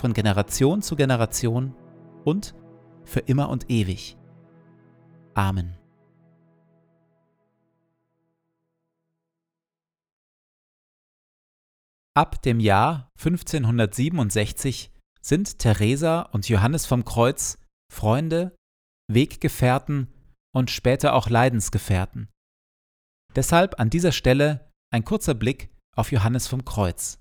von Generation zu Generation und für immer und ewig. Amen. Ab dem Jahr 1567 sind Theresa und Johannes vom Kreuz Freunde, Weggefährten und später auch Leidensgefährten. Deshalb an dieser Stelle ein kurzer Blick auf Johannes vom Kreuz.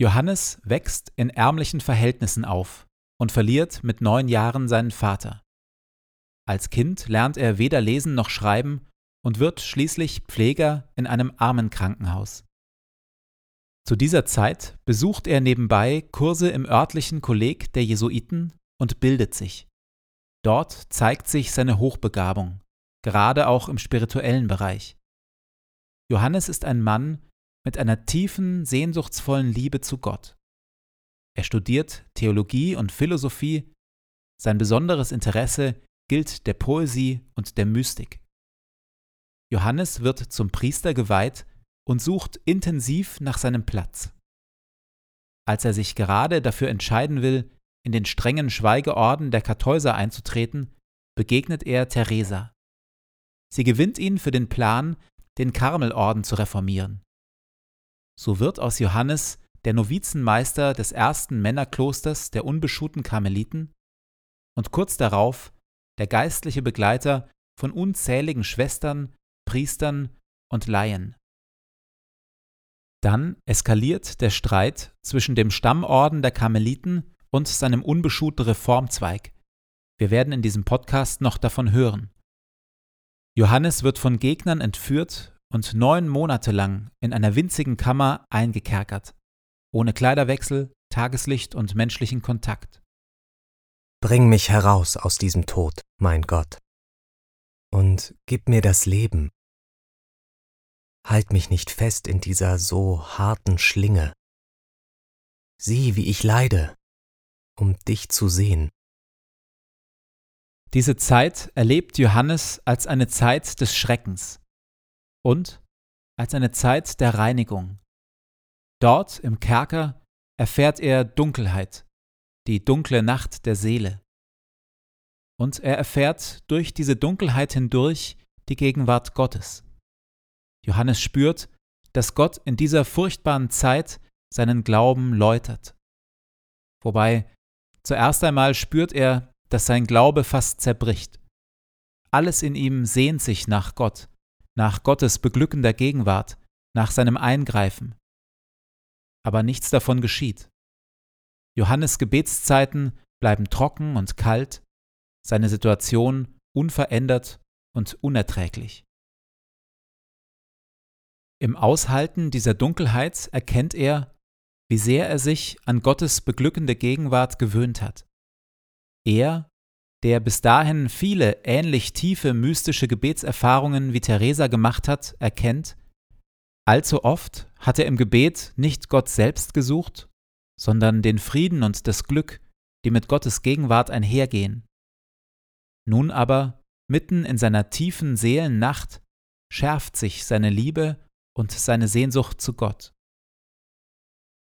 Johannes wächst in ärmlichen Verhältnissen auf und verliert mit neun Jahren seinen Vater. Als Kind lernt er weder lesen noch schreiben und wird schließlich Pfleger in einem Armenkrankenhaus. Zu dieser Zeit besucht er nebenbei Kurse im örtlichen Kolleg der Jesuiten und bildet sich. Dort zeigt sich seine Hochbegabung, gerade auch im spirituellen Bereich. Johannes ist ein Mann, mit einer tiefen, sehnsuchtsvollen Liebe zu Gott. Er studiert Theologie und Philosophie, sein besonderes Interesse gilt der Poesie und der Mystik. Johannes wird zum Priester geweiht und sucht intensiv nach seinem Platz. Als er sich gerade dafür entscheiden will, in den strengen Schweigeorden der Kartäuser einzutreten, begegnet er Theresa. Sie gewinnt ihn für den Plan, den Karmelorden zu reformieren. So wird aus Johannes der Novizenmeister des ersten Männerklosters der unbeschuhten Karmeliten und kurz darauf der geistliche Begleiter von unzähligen Schwestern, Priestern und Laien. Dann eskaliert der Streit zwischen dem Stammorden der Karmeliten und seinem unbeschuhten Reformzweig. Wir werden in diesem Podcast noch davon hören. Johannes wird von Gegnern entführt und neun Monate lang in einer winzigen Kammer eingekerkert, ohne Kleiderwechsel, Tageslicht und menschlichen Kontakt. Bring mich heraus aus diesem Tod, mein Gott, und gib mir das Leben. Halt mich nicht fest in dieser so harten Schlinge. Sieh, wie ich leide, um dich zu sehen. Diese Zeit erlebt Johannes als eine Zeit des Schreckens und als eine Zeit der Reinigung. Dort im Kerker erfährt er Dunkelheit, die dunkle Nacht der Seele. Und er erfährt durch diese Dunkelheit hindurch die Gegenwart Gottes. Johannes spürt, dass Gott in dieser furchtbaren Zeit seinen Glauben läutert. Wobei zuerst einmal spürt er, dass sein Glaube fast zerbricht. Alles in ihm sehnt sich nach Gott, nach Gottes beglückender Gegenwart, nach seinem Eingreifen. Aber nichts davon geschieht. Johannes Gebetszeiten bleiben trocken und kalt, seine Situation unverändert und unerträglich. Im Aushalten dieser Dunkelheit erkennt er, wie sehr er sich an Gottes beglückende Gegenwart gewöhnt hat. Er, der bis dahin viele ähnlich tiefe mystische Gebetserfahrungen wie Teresa gemacht hat, erkennt, allzu oft hat er im Gebet nicht Gott selbst gesucht, sondern den Frieden und das Glück, die mit Gottes Gegenwart einhergehen. Nun aber, mitten in seiner tiefen Seelennacht, schärft sich seine Liebe und seine Sehnsucht zu Gott.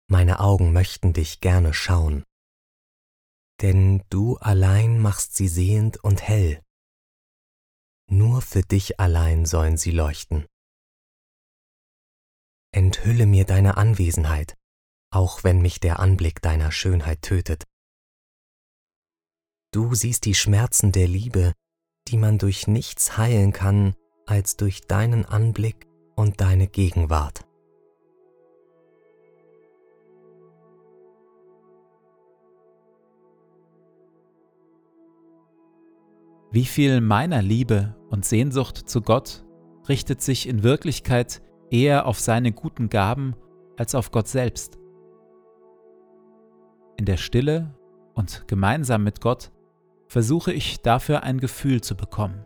Meine Augen möchten dich gerne schauen, denn du allein machst sie sehend und hell. Nur für dich allein sollen sie leuchten. Enthülle mir deine Anwesenheit, auch wenn mich der Anblick deiner Schönheit tötet. Du siehst die Schmerzen der Liebe, die man durch nichts heilen kann als durch deinen Anblick und deine Gegenwart. Wie viel meiner Liebe und Sehnsucht zu Gott richtet sich in Wirklichkeit eher auf seine guten Gaben als auf Gott selbst. In der Stille und gemeinsam mit Gott versuche ich dafür ein Gefühl zu bekommen.